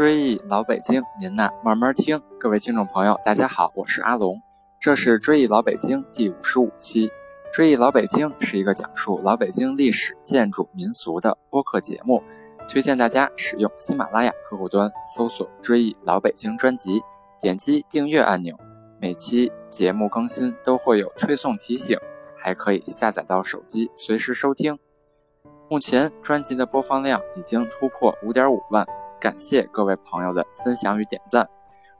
追忆老北京，您呐慢慢听。各位听众朋友，大家好，我是阿龙，这是追忆老北京第五十五期。追忆老北京是一个讲述老北京历史、建筑、民俗的播客节目，推荐大家使用喜马拉雅客户端搜索“追忆老北京”专辑，点击订阅按钮，每期节目更新都会有推送提醒，还可以下载到手机随时收听。目前专辑的播放量已经突破五点五万。感谢各位朋友的分享与点赞。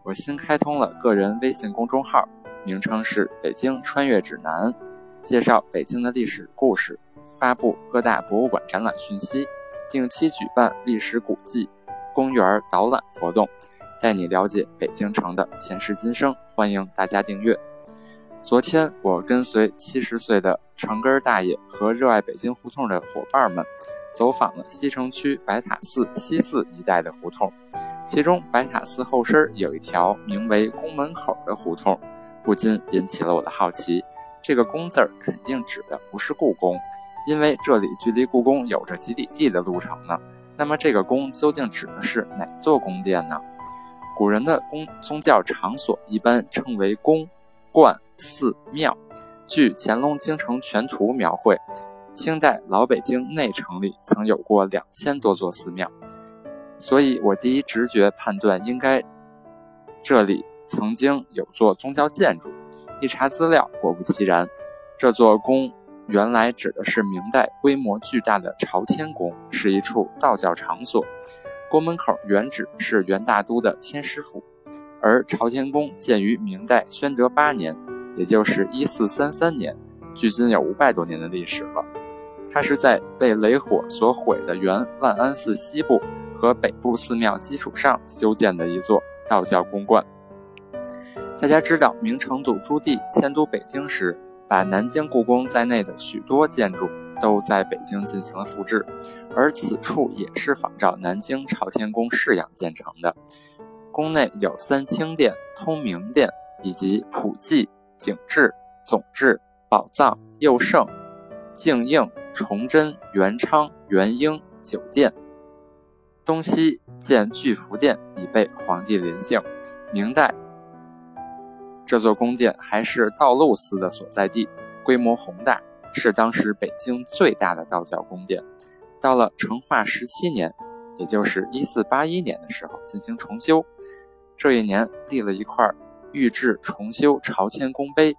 我新开通了个人微信公众号，名称是《北京穿越指南》，介绍北京的历史故事，发布各大博物馆展览讯息，定期举办历史古迹、公园导览活动，带你了解北京城的前世今生。欢迎大家订阅。昨天，我跟随七十岁的城根大爷和热爱北京胡同的伙伴们。走访了西城区白塔寺西寺一带的胡同，其中白塔寺后身有一条名为宫门口的胡同，不禁引起了我的好奇。这个“宫”字肯定指的不是故宫，因为这里距离故宫有着几里地的路程呢。那么这个“宫”究竟指的是哪座宫殿呢？古人的宫宗教场所一般称为宫、观、寺、庙。据《乾隆京城全图》描绘。清代老北京内城里曾有过两千多座寺庙，所以我第一直觉判断应该这里曾经有座宗教建筑。一查资料，果不其然，这座宫原来指的是明代规模巨大的朝天宫，是一处道教场所。宫门口原址是元大都的天师府，而朝天宫建于明代宣德八年，也就是一四三三年，距今有五百多年的历史了。它是在被雷火所毁的原万安寺西部和北部寺庙基础上修建的一座道教宫观。大家知道，明成祖朱棣迁都北京时，把南京故宫在内的许多建筑都在北京进行了复制，而此处也是仿照南京朝天宫式样建成的。宫内有三清殿、通明殿以及普济、景致、总治、宝藏、佑圣、静应。崇祯、元昌、元英九殿，东西建巨福殿以备皇帝临幸。明代，这座宫殿还是道路司的所在地，规模宏大，是当时北京最大的道教宫殿。到了成化十七年，也就是一四八一年的时候进行重修。这一年立了一块御制重修朝天宫碑，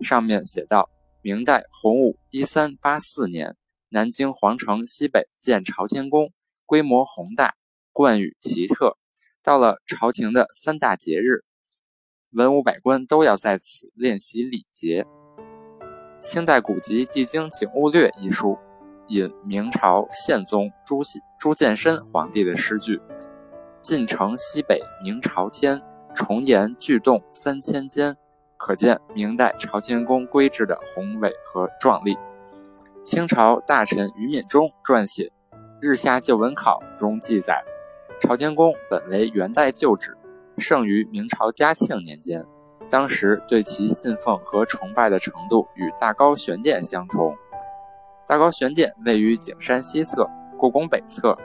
上面写道。明代洪武一三八四年，南京皇城西北建朝天宫，规模宏大，冠宇奇特。到了朝廷的三大节日，文武百官都要在此练习礼节。清代古籍《帝京景物略》一书引明朝宪宗朱熹朱见深皇帝的诗句：“晋城西北明朝天，重檐巨洞三千间。”可见明代朝天宫规制的宏伟和壮丽。清朝大臣于敏中撰写《日下旧闻考》中记载，朝天宫本为元代旧址，盛于明朝嘉庆年间。当时对其信奉和崇拜的程度与大高玄殿相同。大高玄殿位于景山西侧，故宫北侧，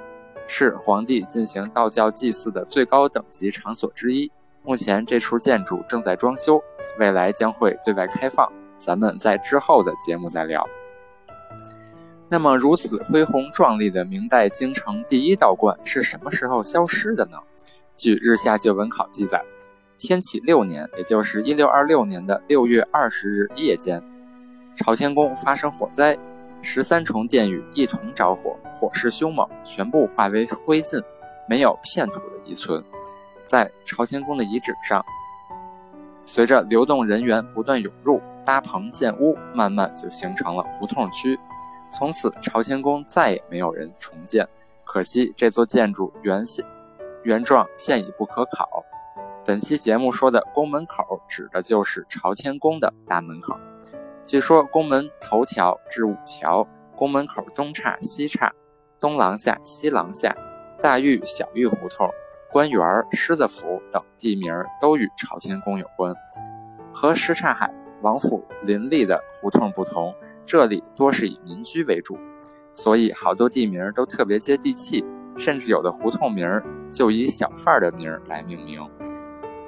是皇帝进行道教祭祀的最高等级场所之一。目前这处建筑正在装修，未来将会对外开放。咱们在之后的节目再聊。那么，如此恢宏壮丽的明代京城第一道观是什么时候消失的呢？据《日下旧闻考》记载，天启六年，也就是一六二六年的六月二十日夜间，朝天宫发生火灾，十三重殿宇一同着火，火势凶猛，全部化为灰烬，没有片土的遗存。在朝天宫的遗址上，随着流动人员不断涌入，搭棚建屋，慢慢就形成了胡同区。从此，朝天宫再也没有人重建。可惜这座建筑原现原状现已不可考。本期节目说的宫门口，指的就是朝天宫的大门口。据说宫门头条至五条，宫门口东岔西岔，东廊下西廊下，大峪小峪胡同。官园、狮子府等地名都与朝天宫有关。和什刹海、王府林立的胡同不同，这里多是以民居为主，所以好多地名都特别接地气，甚至有的胡同名就以小贩的名来命名。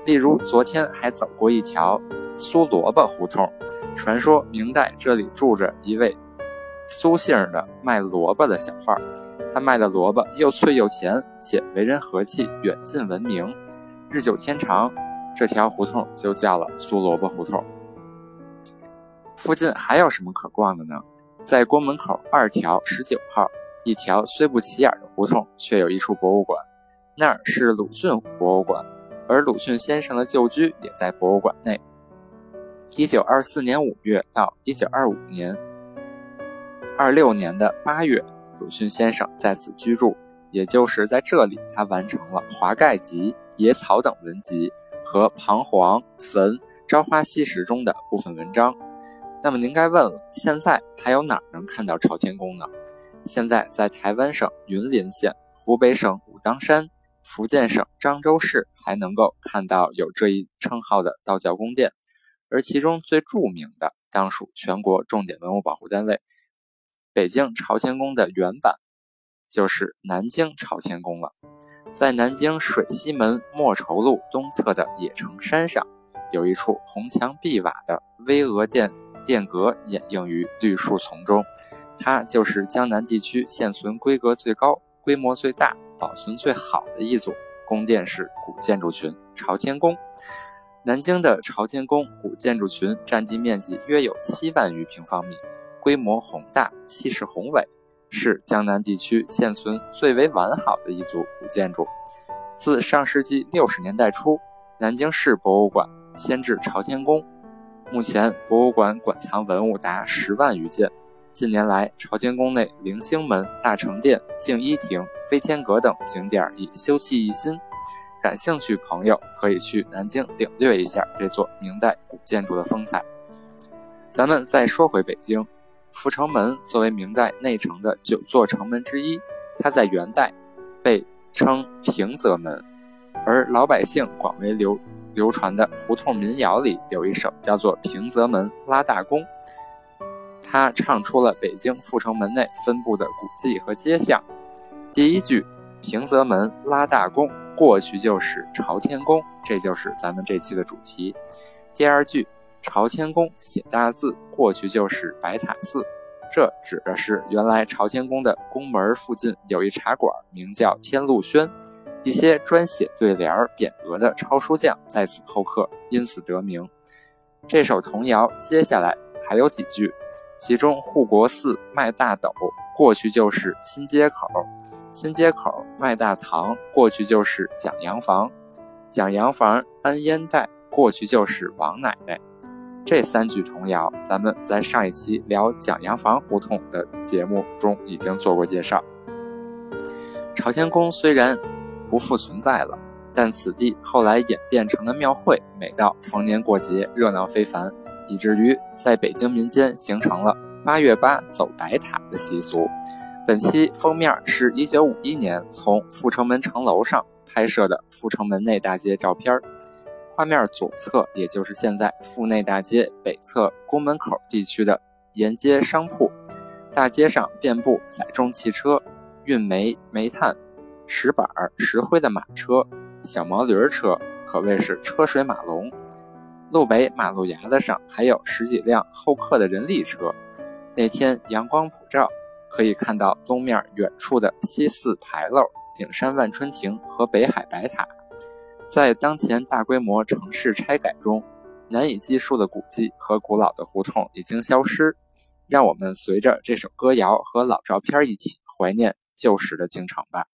例如，昨天还走过一条苏萝卜胡同，传说明代这里住着一位苏姓的卖萝卜的小贩儿，他卖的萝卜又脆又甜，且为人和气，远近闻名。日久天长，这条胡同就叫了苏萝卜胡同。附近还有什么可逛的呢？在宫门口二条十九号，一条虽不起眼的胡同，却有一处博物馆，那儿是鲁迅博物馆。而鲁迅先生的旧居也在博物馆内。一九二四年五月到一九二五年二六年的八月，鲁迅先生在此居住，也就是在这里，他完成了《华盖集》《野草》等文集和《彷徨》《坟》《朝花夕拾》中的部分文章。那么您该问了，现在还有哪能看到朝天宫呢？现在在台湾省云林县、湖北省武当山。福建省漳州市还能够看到有这一称号的道教宫殿，而其中最著名的当属全国重点文物保护单位北京朝天宫的原版，就是南京朝天宫了。在南京水西门莫愁路东侧的野城山上，有一处红墙碧瓦的巍峨殿殿阁掩映于绿树丛中，它就是江南地区现存规格最高、规模最大。保存最好的一组宫殿式古建筑群——朝天宫。南京的朝天宫古建筑群占地面积约有七万余平方米，规模宏大，气势宏伟，是江南地区现存最为完好的一组古建筑。自上世纪六十年代初，南京市博物馆迁至朝天宫，目前博物馆馆藏文物达十万余件。近年来，朝天宫内凌星门、大成殿、静一亭、飞天阁等景点已修葺一新，感兴趣朋友可以去南京领略一下这座明代古建筑的风采。咱们再说回北京，阜成门作为明代内城的九座城门之一，它在元代被称平则门，而老百姓广为流流传的胡同民谣里有一首叫做《平则门拉大弓》。他唱出了北京阜成门内分布的古迹和街巷。第一句“平则门拉大弓”，过去就是朝天宫，这就是咱们这期的主题。第二句“朝天宫写大字”，过去就是白塔寺，这指的是原来朝天宫的宫门附近有一茶馆，名叫天禄轩，一些专写对联儿匾额的抄书匠在此候客，因此得名。这首童谣接下来还有几句。其中护国寺卖大斗，过去就是新街口；新街口卖大堂，过去就是蒋洋房；蒋洋房安烟袋，过去就是王奶奶。这三句童谣，咱们在上一期聊蒋洋房胡同的节目中已经做过介绍。朝天宫虽然不复存在了，但此地后来演变成了庙会，每到逢年过节热闹非凡。以至于在北京民间形成了八月八走白塔的习俗。本期封面是一九五一年从阜成门城楼上拍摄的阜成门内大街照片画面左侧，也就是现在阜内大街北侧宫门口地区的沿街商铺，大街上遍布载重汽车、运煤、煤炭、石板、石灰的马车、小毛驴车，可谓是车水马龙。路北马路牙子上还有十几辆候客的人力车。那天阳光普照，可以看到东面远处的西四牌楼、景山万春亭和北海白塔。在当前大规模城市拆改中，难以计数的古迹和古老的胡同已经消失。让我们随着这首歌谣和老照片一起怀念旧时的京城吧。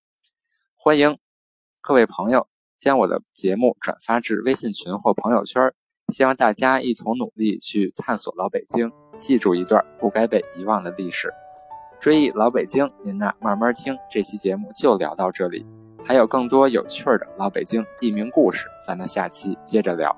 欢迎各位朋友将我的节目转发至微信群或朋友圈。希望大家一同努力去探索老北京，记住一段不该被遗忘的历史。追忆老北京，您呐慢慢听。这期节目就聊到这里，还有更多有趣的老北京地名故事，咱们下期接着聊。